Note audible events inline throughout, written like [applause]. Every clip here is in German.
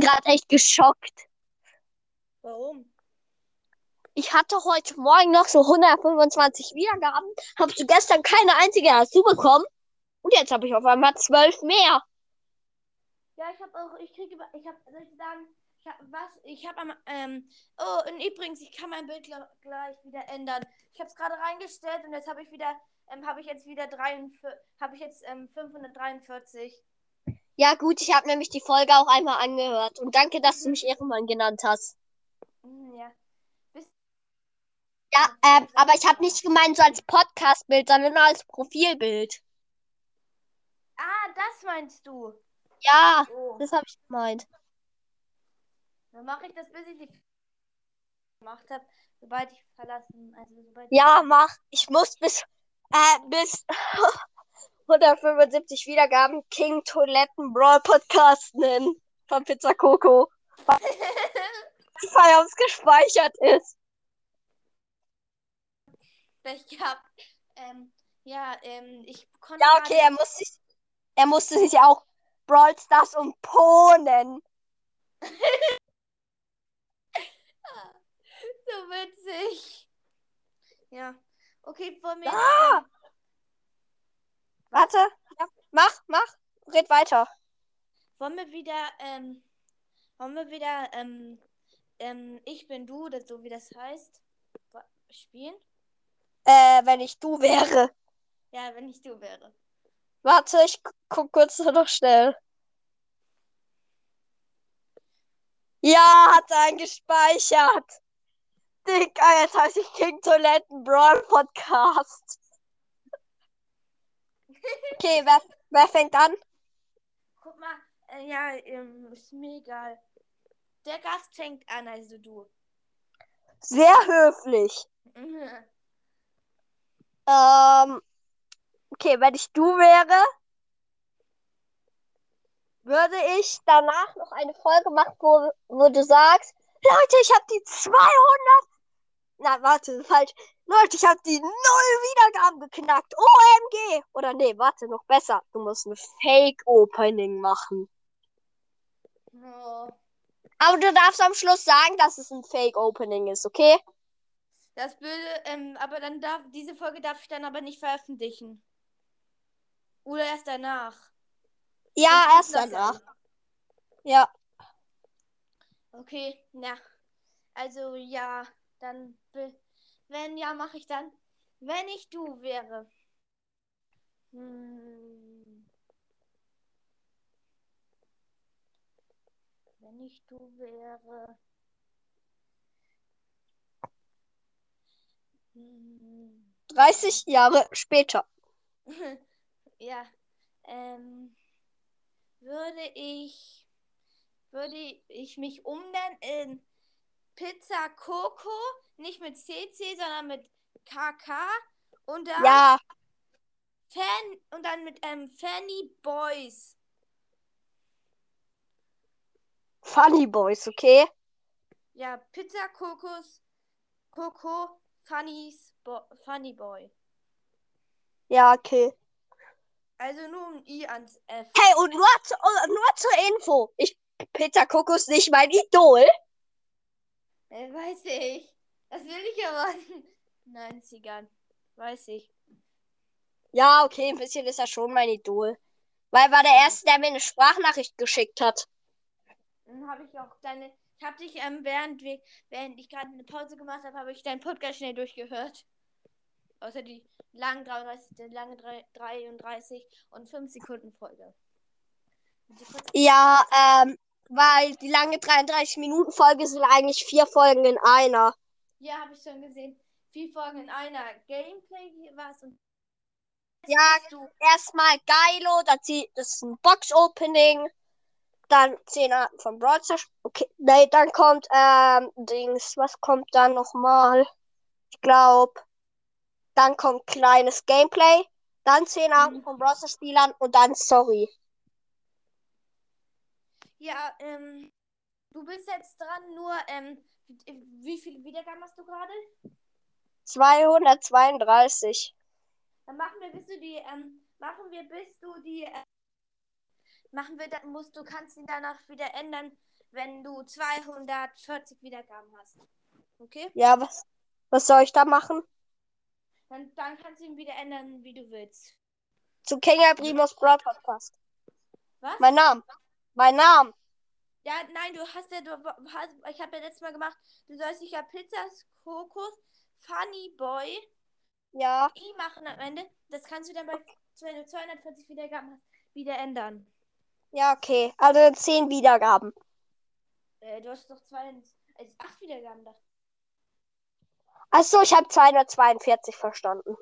gerade echt geschockt. Warum? Ich hatte heute Morgen noch so 125 Wiedergaben. Hast du gestern keine einzige dazu bekommen? Und jetzt habe ich auf einmal 12 mehr. Ja, ich habe auch, ich kriege, ich habe, soll ich sagen, ich hab, was, ich habe am, ähm, oh, und übrigens, ich kann mein Bild gl- gleich wieder ändern. Ich habe es gerade reingestellt und jetzt habe ich wieder, ähm, habe ich jetzt wieder 43, habe ich jetzt, ähm, 543. Ja, gut, ich habe nämlich die Folge auch einmal angehört. Und danke, dass du mich Ehrenmann genannt hast. Mhm, ja. Ja, ähm, aber ich habe nicht gemeint so als Podcast-Bild, sondern nur als Profilbild. Ah, das meinst du? Ja, Oh, das habe ich gemeint. dann mache ich das, bis ich die gemacht habe, sobald ich verlassen, also sobald Ja, mach. Ich muss bis, äh, bis [laughs] 175 Wiedergaben King Toiletten Brawl Podcast nennen. Von Pizza Coco. [laughs] Weil es gespeichert ist. Pech gehabt. Ähm, ja, ähm, ich konnte Ja, okay, er muss sich, er musste sich auch Brawl Stars und Po nennen. [laughs] So witzig. Ja. Okay, wollen wir Ah! Warte. Mach, mach. Red weiter. wollen wir wieder, ähm, wollen wir wieder, ähm, ähm, ich bin du, das so wie das heißt, spielen? Äh, wenn ich du wäre. Ja, wenn ich du wäre. Warte, ich gu- guck kurz [laughs] noch schnell. Ja, hat er gespeichert. Digga, jetzt heißt ich King Toiletten Brawl Podcast. Okay, wer, wer fängt an? Guck mal, äh, ja, ähm, ist mir egal. Der Gast fängt an, also du. Sehr höflich. Mhm. [laughs] Ähm, okay, wenn ich du wäre, würde ich danach noch eine Folge machen, wo, wo du sagst, Leute, ich habe die 200. Na, warte, falsch. Leute, ich habe die null Wiedergaben geknackt. OMG. Oder nee, warte, noch besser. Du musst ein Fake-Opening machen. Oh. Aber du darfst am Schluss sagen, dass es ein Fake-Opening ist, okay? Das würde, ähm, aber dann darf, diese Folge darf ich dann aber nicht veröffentlichen. Oder erst danach. Ja, Was erst das danach. Ja. Okay, ja. Also ja, dann be- wenn ja, mache ich dann. Wenn ich du wäre. Hm. Wenn ich du wäre. Hm. 30 Jahre später. [laughs] Ja, ähm, würde ich, würde ich mich umnennen in Pizza Coco, nicht mit CC, sondern mit KK und dann Ja, Fan und dann mit ähm, Fanny Boys. Funny Boys, okay? Ja, Pizza Kokos, Coco, Funny's Bo Funny Boy. Ja, okay. Also nur ein I ans F. Hey, und nur, zu, nur zur Info. Ich, Peter Kokos nicht mein Idol. Äh, weiß ich. Das will ich aber. Nein, ist egal. Weiß ich. Ja, okay, ein bisschen ist er schon mein Idol. Weil er war der Erste, der mir eine Sprachnachricht geschickt hat. Dann habe ich auch deine. Ich habe dich, ähm, während, wir, während ich gerade eine Pause gemacht habe, habe ich deinen Podcast schnell durchgehört. Außer die langen 33, die lange drei- 33 und 5 Sekunden Folge. Ja, ähm, weil die lange 33-Minuten-Folge sind eigentlich vier Folgen in einer. Ja, habe ich schon gesehen. Vier Folgen in einer. Gameplay war es und. Ja, du. Erstmal Geilo, das ist ein Box-Opening. Dann 10 Arten von Brawl Stars. Okay, nee, dann kommt, ähm, Dings, was kommt dann nochmal? Ich glaube, dann kommt kleines Gameplay. Dann 10 Arten Mhm. von Brawl Stars Spielern und dann Sorry. Ja, ähm. Du bist jetzt dran, nur, ähm. Wie- Wie viele Wiedergaben hast du gerade? 232. Dann machen wir, bis du die, ähm, machen wir, bis du die, äh, machen wir, dann musst du, kannst ihn danach wieder ändern, wenn du 240 Wiedergaben hast. Okay? Ja, was, was soll ich da machen? Dann, dann kannst du ihn wieder ändern, wie du willst. Zu Kenya Primos Broad Podcast. Was? Mein Name. Mein Name. Ja, nein, du hast ja, du hast, ich habe ja letztes Mal gemacht, du sollst dich ja Pizzas Kokos Funny Boy Ja. I machen am Ende. Das kannst du dann bei, wenn du 240 Wiedergaben hast, wieder ändern. Ja, okay. Also 10 Wiedergaben. Äh, du hast doch zwei, also acht Wiedergaben da. Achso, ich habe 242 verstanden.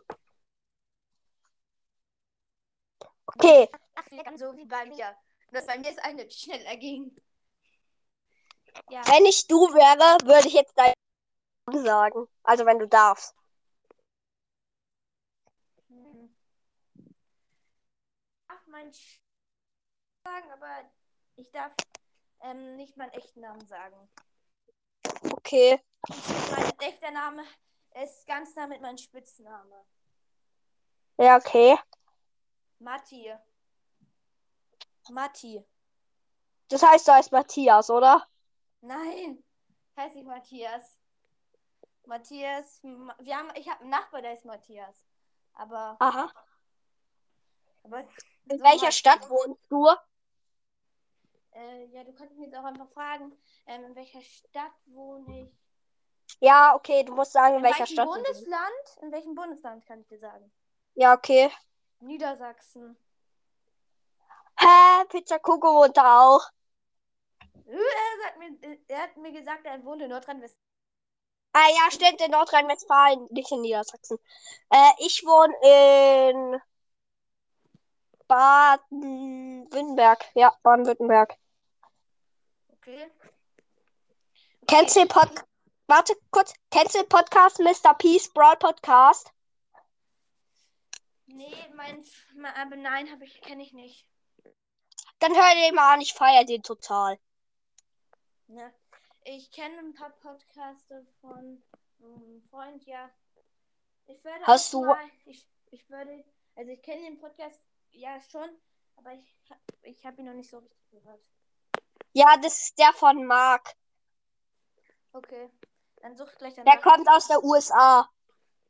Okay. Wiedergaben, so wie bei mir. Nur bei mir ist eine schneller ging. Ja, Wenn ich du wäre, würde ich jetzt deinen Namen sagen. Also wenn du darfst. hm. darf mein Sch sagen, aber ich darf ähm, nicht meinen echten Namen sagen. Okay. Mein echter Name ist ganz nah mit meinem Spitzname. Ja, okay. Matti. Matti. Das heißt, du heißt Matthias, oder? Nein, heiße ich Matthias. Matthias, Ma- wir haben, ich habe einen Nachbar, der ist Matthias. Aber, Aha. aber In so welcher heißt Stadt wohnst du? Äh, ja, du könntest mich jetzt auch einfach fragen, ähm, in welcher Stadt wohne ich? Ja, okay, du musst sagen, in, In welcher Stadt. Bundesland? In welchem Bundesland kann ich dir sagen? Ja, okay. Niedersachsen. Hä? Pizza Coco wohnt da auch. Er, sagt mir, äh, er hat mir gesagt, er wohnt in Nordrhein-Westfalen. Ah ja, stimmt, in Nordrhein-Westfalen, nicht in Niedersachsen. Äh, ich wohne in Baden-Württemberg. Ja, Baden-Württemberg. Okay. Kennst du den Pod... Warte kurz. Kennst du den Podcast Mr. Peace Brawl Podcast? Nee, mein, aber nein, ich, kenne ich nicht. Dann hör den mal an, ich feiere den total. Ja. Ich kenne ein paar Podcaster von einem Freund, ja. Ich würde Hast du- Mal, ich, ich würde, also ich kenne den Podcast ja schon, aber ich, ich habe ihn noch nicht so richtig gehört. Ja, das ist der von Mark. Okay, dann such gleich Der danach. kommt aus der USA,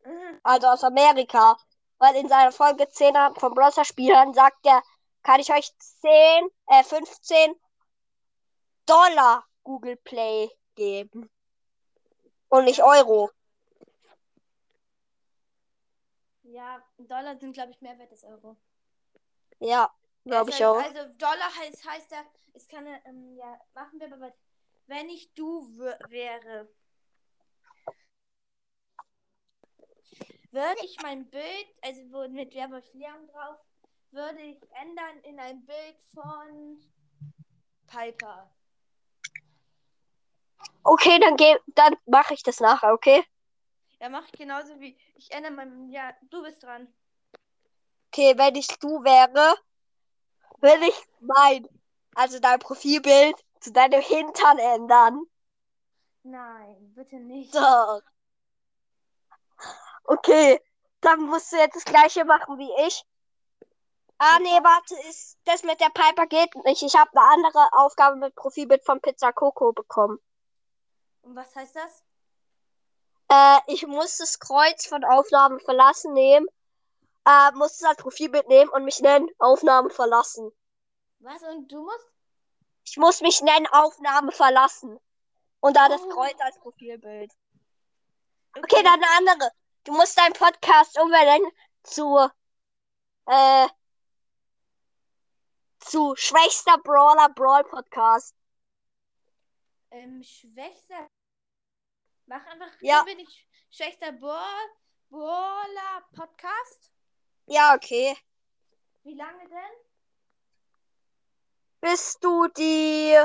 Mhm. also aus Amerika. Weil in seiner Folge 10 von Browser Spielern sagt er, kann ich euch 10, äh, 15 Dollar Google Play geben. Und nicht Euro. Ja, Dollar sind, glaube ich, mehr wert als Euro. Ja, glaube ich also, auch. Also Dollar heißt, heißt ja, es kann, ähm, ja, machen wir aber, wenn ich du wär- wäre, würde ich mein Bild, also wo mit Leon drauf, würde ich ändern in ein Bild von Piper. Okay, dann geh, dann mache ich das nachher, okay? Ja, mache ich genauso wie, ich ändere mein, ja, du bist dran. Okay, wenn ich du wäre, würde ich mein, also dein Profilbild zu deinem Hintern ändern. Nein, bitte nicht. Doch. Okay, dann musst du jetzt das gleiche machen wie ich. Ah, nee, warte, ist, das mit der Piper geht nicht. Ich habe eine andere Aufgabe mit Profilbild von Pizza Coco bekommen. Und was heißt das? Äh, ich muss das Kreuz von Aufnahmen verlassen nehmen. Äh, muss als Profilbild nehmen und mich nennen Aufnahme verlassen. Was? Und du musst? Ich muss mich nennen Aufnahme verlassen. Und da das Oh. Kreuz als Profilbild. Okay, dann eine andere. Du musst deinen Podcast umbenennen zu, äh, zu schwächster Brawler Brawl Podcast. Ähm, schwächster. Mach einfach. Ja. Bin ich schwächster Ball, Baller Podcast. Ja, okay. Wie lange denn? Bis du die,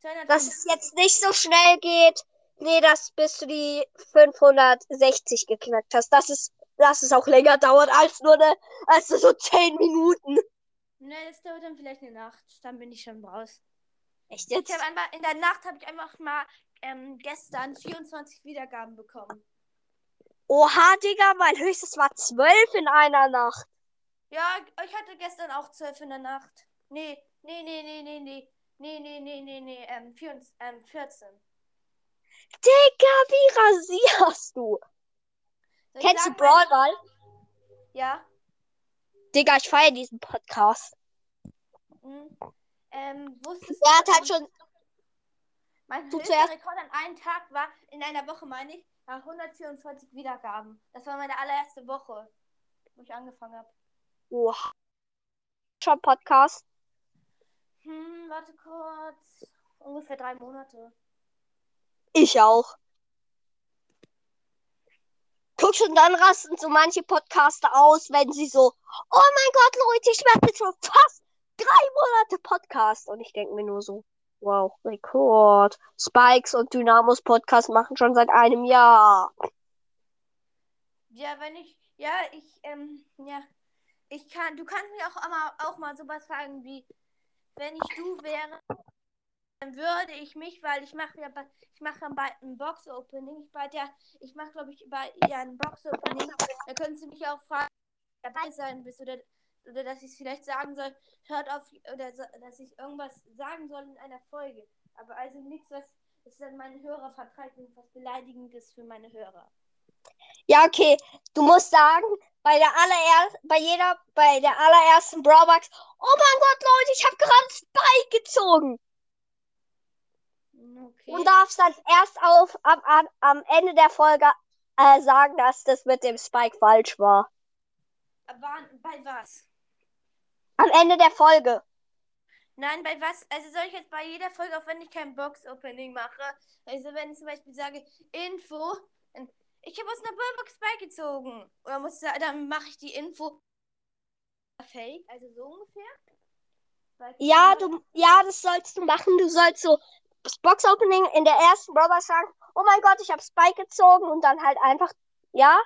250. dass es jetzt nicht so schnell geht. Nee, das bis du die 560 geknackt hast. Das ist, dass es auch länger dauert als nur eine, als so 10 Minuten. Ne, das dauert dann vielleicht eine Nacht. Dann bin ich schon raus. Echt Ich jetzt? habe einfach in der Nacht habe ich einfach mal ähm, gestern 24 Wiedergaben bekommen. Oha, Digga, mein höchstes war 12 in einer Nacht. Ja, ich hatte gestern auch 12 in der Nacht. Nee, nee, nee, nee, nee, nee. Nee, nee, nee, nee, nee, ähm, 14. Ähm, 14. Digga, wie rasierst du? Soll Kennst du Brawl Ball? Ja. Digga, ich feiere diesen Podcast. Mhm. Ähm, wusstest Der hat halt schon. Mein Du höchster. Rekord an einem Tag war, in einer Woche meine ich, war 144 Wiedergaben. Das war meine allererste Woche, wo ich angefangen habe. Oha. Schon Podcast. Hm, warte kurz. Ungefähr drei Monate. Ich auch. Guck schon, dann rasten so manche Podcaster aus, wenn sie so, oh mein Gott, Leute, ich mache jetzt schon fast drei Monate Podcast. Und ich denke mir nur so, wow, Rekord. Spikes und Dynamos Podcast machen schon seit einem Jahr. Ja, wenn ich, ja, ich, ähm, ja, ich kann, du kannst mir auch mal, auch mal sowas fragen wie, wenn ich du wäre, dann würde ich mich, weil ich mache ja, ich mache bald ein Box-Opening, ich bald ja, ich mache glaube ich bei ja ein Box-Opening, da könntest du mich auch fragen, dabei sein bist oder, oder dass ich es vielleicht sagen soll, hört auf, oder so, dass ich irgendwas sagen soll in einer Folge, aber also nichts, was, es dann meine Hörer vertreibt und was Beleidigendes für meine Hörer. Ja, okay. Du musst sagen, bei der allererst, bei jeder, bei der allerersten Brawlbox, oh mein Gott, Leute, ich habe gerade Spike gezogen. Okay. Und darfst dann erst auf am, am, am Ende der Folge äh, sagen, dass das mit dem Spike falsch war. Bei was? Am Ende der Folge. Nein, bei was? Also soll ich jetzt bei jeder Folge, auch wenn ich kein Box-Opening mache, also wenn ich zum Beispiel sage, Info, ich habe aus einer Ballbox beigezogen. Oder muss dann mache ich die Info fake, also so ungefähr. Ja, du, ja, das sollst du machen. Du sollst so das Box-Opening in der ersten Brawlbox sagen, oh mein Gott, ich habe Spike gezogen und dann halt einfach, ja.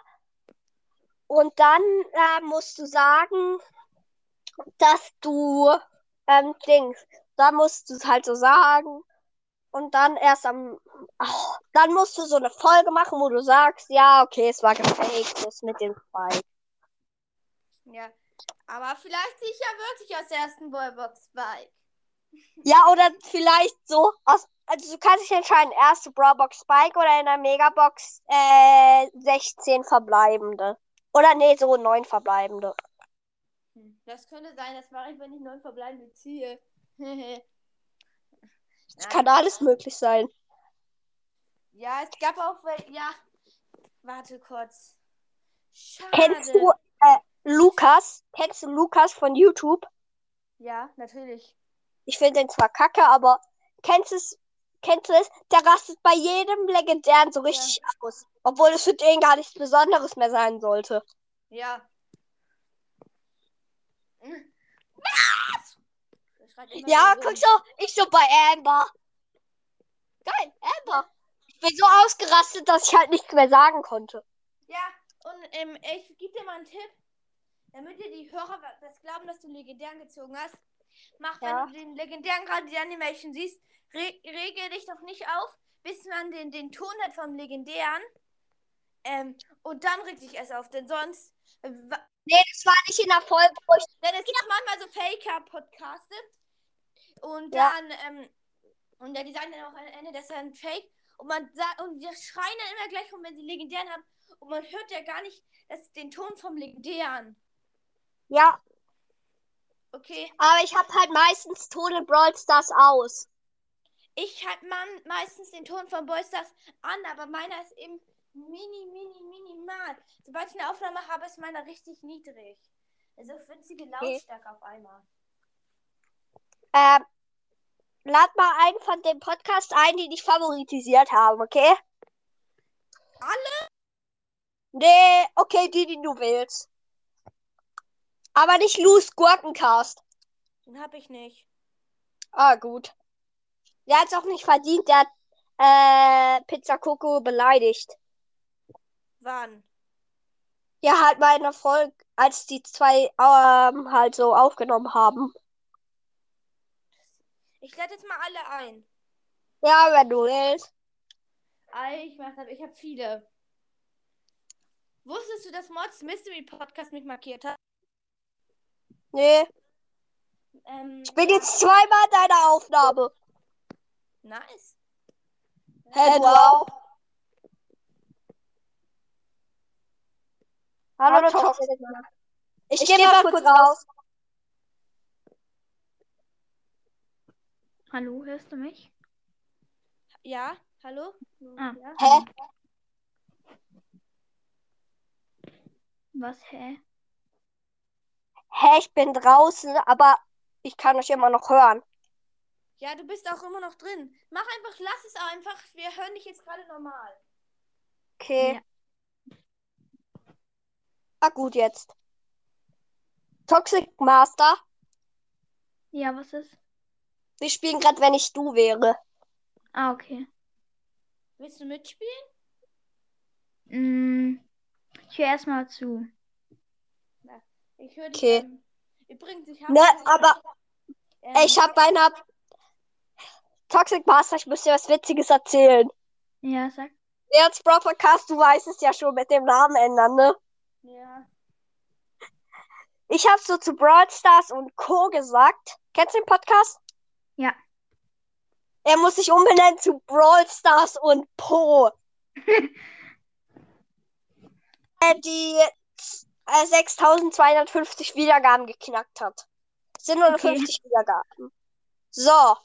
Und dann äh, musst du sagen, dass du, ähm, Dings, da musst du es halt so sagen. Und dann erst am, ach, dann musst du so eine Folge machen, wo du sagst, ja, okay, es war gefaked, das mit dem Spike. Ja. Aber vielleicht ziehe ich ja wirklich aus der ersten Ballbox Spike. Ja, oder vielleicht so aus, also du kannst dich entscheiden, erste Brawlbox Spike oder in der Megabox äh, 16 verbleibende. Oder nee, so 9 verbleibende. Hm, Das könnte sein, das mache ich, wenn ich neun verbleibende ziehe. [laughs] Es kann alles möglich sein. Ja, es gab auch ja. Warte kurz. Schade. Kennst du äh, Lukas? Kennst du Lukas von YouTube? Ja, natürlich. Ich finde den zwar kacke, aber kennst du es? Kennst du es? Der rastet bei jedem Legendären so richtig aus. Obwohl es für den gar nichts Besonderes mehr sein sollte. Ja. Was? Ja, guck so, ich so bei Amber. Geil, Amber. Ich bin so ausgerastet, dass ich halt nichts mehr sagen konnte. Ja, und ähm, ich gebe dir mal einen Tipp. Damit dir die Hörer das glauben, dass du legendären gezogen hast. Mach, Ja. wenn du den legendären gerade die Animation siehst, re rege dich doch nicht auf, bis man den, den Ton hat vom legendären. Ähm, und dann reg dich erst auf, denn sonst. Nee, das war nicht in der Folge. Denn es gibt auch manchmal so Faker-Podcaste. Und Ja. dann, ähm, und dann die sagen dann auch am Ende, das ist ein Fake. Und man sagt, und die schreien dann immer gleich rum, wenn sie legendären haben. Und man hört ja gar nicht das, den Ton vom legendären. Ja, Okay. aber ich habe halt meistens Ton in Brawl Stars aus. Ich habe man meistens den Ton von Boystars an, aber meiner ist eben mini, mini, minimal. Sobald ich eine Aufnahme habe, ist meiner richtig niedrig. Also winzige Lautstärke auf einmal. Ähm, lad mal einen von dem Podcast ein, die dich favoritisiert haben, okay? Alle? Nee, okay, die, die du willst. Aber nicht Loose Gurkencast. Den habe ich nicht. Ah, gut. Der hat's auch nicht verdient, der hat äh, Pizza Coco beleidigt. Wann? Ja, halt in der Folge, als die zwei ähm, halt so aufgenommen haben. Ich lade jetzt mal alle ein. Ja, wenn du willst. Ich mach das, ich habe viele. Wusstest du, dass Mods Mystery Podcast mich markiert hat? Nee. Ähm, Ich bin jetzt zweimal in deiner Aufnahme. Nice. Hey, du auch. Hallo, Toxic. Ich, gehe mal kurz raus. Hallo, hörst du mich? Ja, hallo? Ah. Ja? Hä? Was, hä? Hä, ich bin draußen, aber ich kann euch immer noch hören. ja, du bist auch immer noch drin. Mach einfach, lass es einfach. Wir hören dich jetzt gerade normal. Okay. Ja. Ah, gut jetzt. Toxic Master. Ja, was ist? Wir spielen gerade, wenn ich du wäre. Ah, okay. Willst du mitspielen? Mm, ich höre erstmal zu. Ich höre dich. Okay. Ähm, übrigens, ich habe. Ne, aber ähm, ey, ich habe beinahe. Toxic Master, ich muss dir was Witziges erzählen. Ja, sag. Jetzt Bro Podcast, du weißt es ja schon mit dem Namen ändern, ne? Ja. Ich habe so zu Brawl Stars und Co. gesagt. Kennst du den Podcast? Ja. Er muss sich umbenennen zu Brawl Stars und Po. [laughs] Äh, die äh, 6250 Wiedergaben geknackt hat. 750 Wiedergaben. So.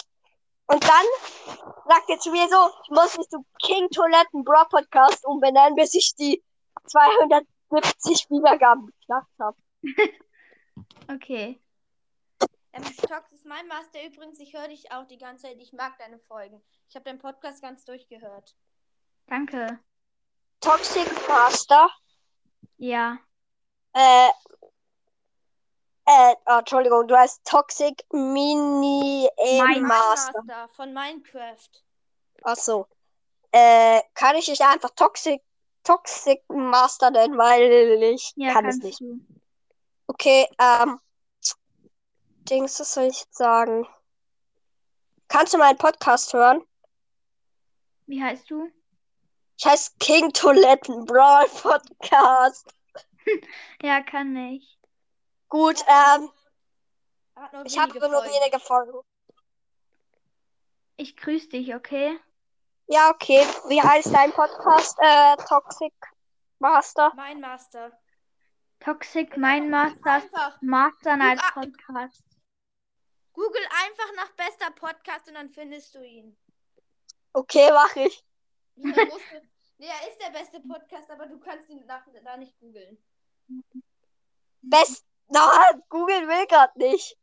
Und dann sagt er zu mir so, ich muss mich zu King Toiletten Bra Podcast umbenennen, bis ich die 270 Wiedergaben geknackt habe. [laughs] Okay. Ähm, Tox ist mein Master übrigens. Ich höre dich auch die ganze Zeit. Ich mag deine Folgen. Ich habe deinen Podcast ganz durchgehört. Danke. Toxic Master. Ja. Äh, äh, oh, Entschuldigung, du heißt Toxic Mini Mein Master. Master von Minecraft. Ach so. Äh, kann ich dich einfach Toxic, Toxic Master nennen, weil ich Ja, kann es nicht. du. Okay, ähm, Dings, was soll ich jetzt sagen? Kannst du meinen Podcast hören? Wie heißt du? Ich heiße King Toiletten Brawl Podcast. [laughs] Ja, kann ich. Gut, ähm, ich habe nur wenige Folgen. Ich grüße dich, okay? Ja, okay. Wie heißt dein Podcast? Äh, Toxic Master. Mein Master. Toxic Mein Master Einfach. Master Night ah, Podcast. Google einfach nach bester Podcast und dann findest du ihn. Okay, mach ich. Ja, nee, er ist der beste Podcast, aber du kannst ihn nach, da nicht googeln. Best. Na, Google will grad nicht.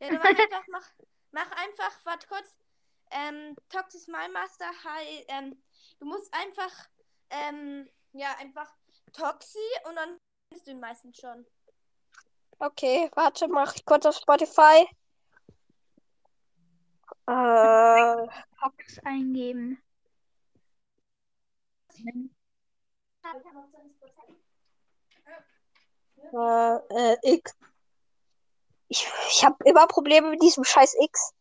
Ja, du mach einfach, mach, mach einfach, warte kurz. Ähm, Toxis My Master, hi, ähm, du musst einfach, ähm, ja, einfach Toxi und dann findest du ihn meistens schon. Okay, warte, mach ich kurz auf Spotify. Äh, Tox eingeben. äh, äh, X. Ich, ich habe immer Probleme mit diesem scheiß X.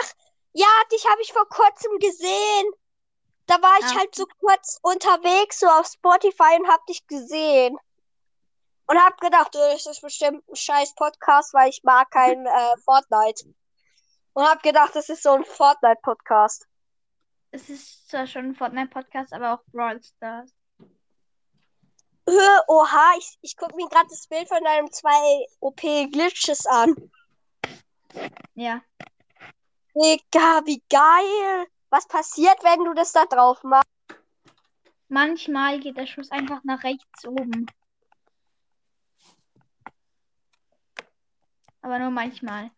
Ach, ja, dich habe ich vor kurzem gesehen. Da war ich Ah. halt so kurz unterwegs, so auf Spotify und hab dich gesehen. Und hab gedacht, oh, das ist bestimmt ein scheiß Podcast, weil ich mag kein [laughs] äh, Fortnite. Und hab gedacht, das ist so ein Fortnite-Podcast. Es ist zwar schon ein Fortnite-Podcast, aber auch Brawl Stars. Oha, ich, ich guck mir gerade das Bild von deinem zwei OP-Glitches an. Ja. Digga, wie geil. Was passiert, wenn du das da drauf machst? Manchmal geht der Schuss einfach nach rechts oben. Aber nur manchmal.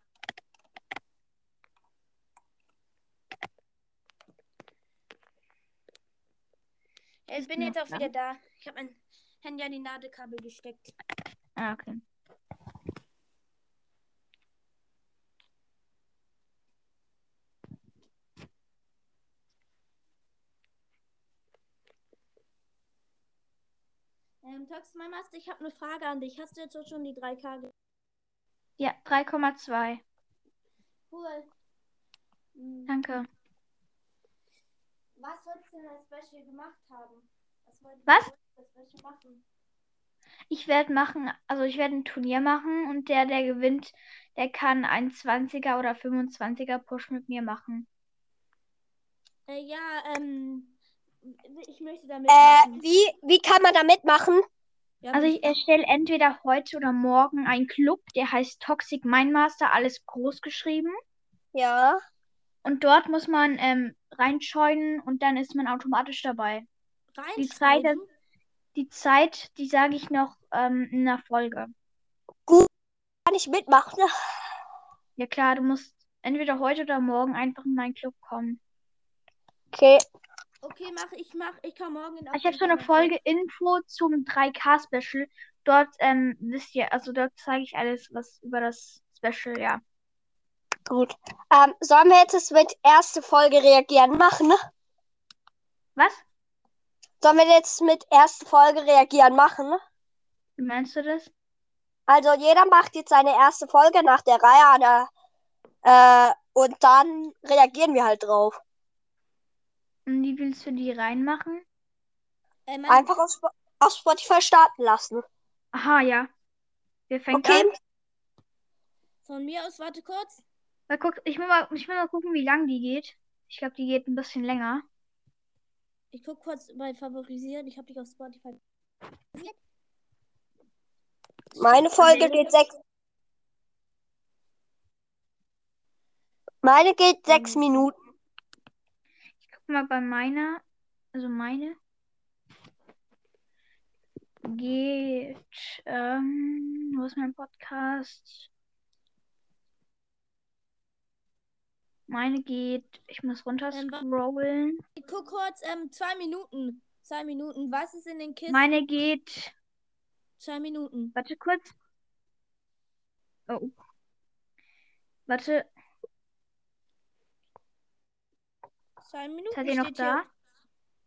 Ich bin jetzt auch wieder da. Ich habe mein Handy an die Ladekabel gesteckt. Ah, okay. Ähm, Tox, mein Master, ich habe eine Frage an dich. Hast du jetzt schon die 3K? ge- Ja, 3,2. Cool. Hm, Danke. Was sollst du denn als Special gemacht haben? Was? Was? Ich werde machen, also ich werde ein Turnier machen und der, der gewinnt, der kann einen 20er oder 25er Push mit mir machen. Äh, ja, ähm, ich möchte damit Äh, wie, wie kann man da mitmachen? Ja, Also ich erstelle entweder heute oder morgen einen Club, der heißt Toxic Mindmaster, alles groß geschrieben. Ja. Und dort muss man ähm, reinjoinen und dann ist man automatisch dabei. die Zeit. Die Zeit, die sage ich noch ähm, in der Folge. Kann ich mitmachen? Ja klar, du musst entweder heute oder morgen einfach in meinen Club kommen. Okay. Okay, mach ich, mach, ich komme morgen in Ich habe so eine Folge Info zum 3K-Special. Dort ähm, wisst ihr, also dort zeige ich alles, was über das Special, ja. Gut. Ähm, sollen wir jetzt mit erste Folge reagieren machen? Was? Sollen wir jetzt mit erste Folge reagieren machen? Wie meinst du das? Also jeder macht jetzt seine erste Folge nach der Reihe der, äh, und dann reagieren wir halt drauf. Und wie willst du die reinmachen? Äh, mein, Einfach auf, Sp- auf Spotify starten lassen. Aha, ja. Wer fängt Okay. an? Von mir aus, warte kurz. Mal guck, ich will mal, ich will mal gucken, wie lang die geht. Ich glaube, die geht ein bisschen länger. Ich guck kurz bei Favorisieren. Ich habe dich auf Spotify. Meine Folge geht sechs. Meine geht sechs Mhm. Minuten. Mal bei meiner, also meine geht, ähm, wo ist mein Podcast? Meine geht, ich muss runter Ähm, scrollen. Ich guck kurz, ähm, zwei Minuten. Zwei Minuten. Was ist in den Kisten? Meine geht, Zwei Minuten. warte kurz. Oh. Warte, Zwei Minuten. seid ihr noch da?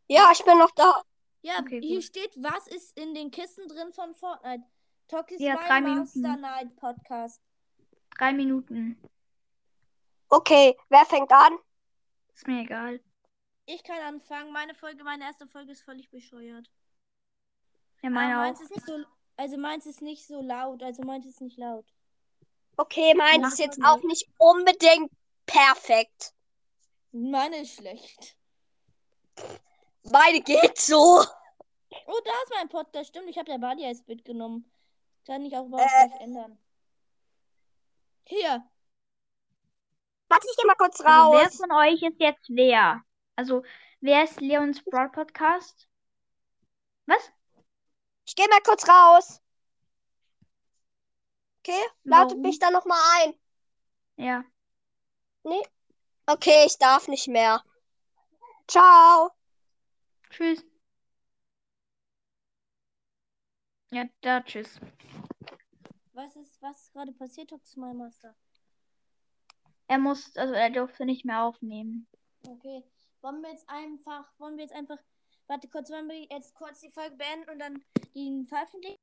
Hier. Ja, ich bin noch da. Ja, Okay, hier gut. steht, was ist in den Kisten drin von Fortnite? Toki Ja, 2 drei Master Minuten. Night Podcast. Drei Minuten. Okay, wer fängt an? Ist mir egal. Ich kann anfangen. Meine Folge, meine erste Folge ist völlig bescheuert. Ja, meine meins auch. ist nicht so, also meins ist nicht so laut. Also meins ist nicht laut. Okay, meins ist jetzt auch nicht unbedingt perfekt. Meine ist schlecht. Meine geht so. Oh, da ist mein Podcast. Stimmt, ich habe der Badi als Bild genommen. Kann ich auch überhaupt Äh. gleich ändern. Hier. Warte, ich geh mal kurz Also wer raus. von euch ist jetzt wer? Also, wer ist Leons Broad Podcast? Was? Ich geh mal kurz raus. Okay, ladet Warum? mich dann nochmal ein. Ja. Okay, ich darf nicht mehr. Ciao. Tschüss. Ja, da, tschüss. Was ist, was ist gerade passiert, My Master? Er muss, also er durfte nicht mehr aufnehmen. Okay. Wollen wir jetzt einfach, wollen wir jetzt einfach, warte kurz, wollen wir jetzt kurz die Folge beenden und dann die veröffentlichen?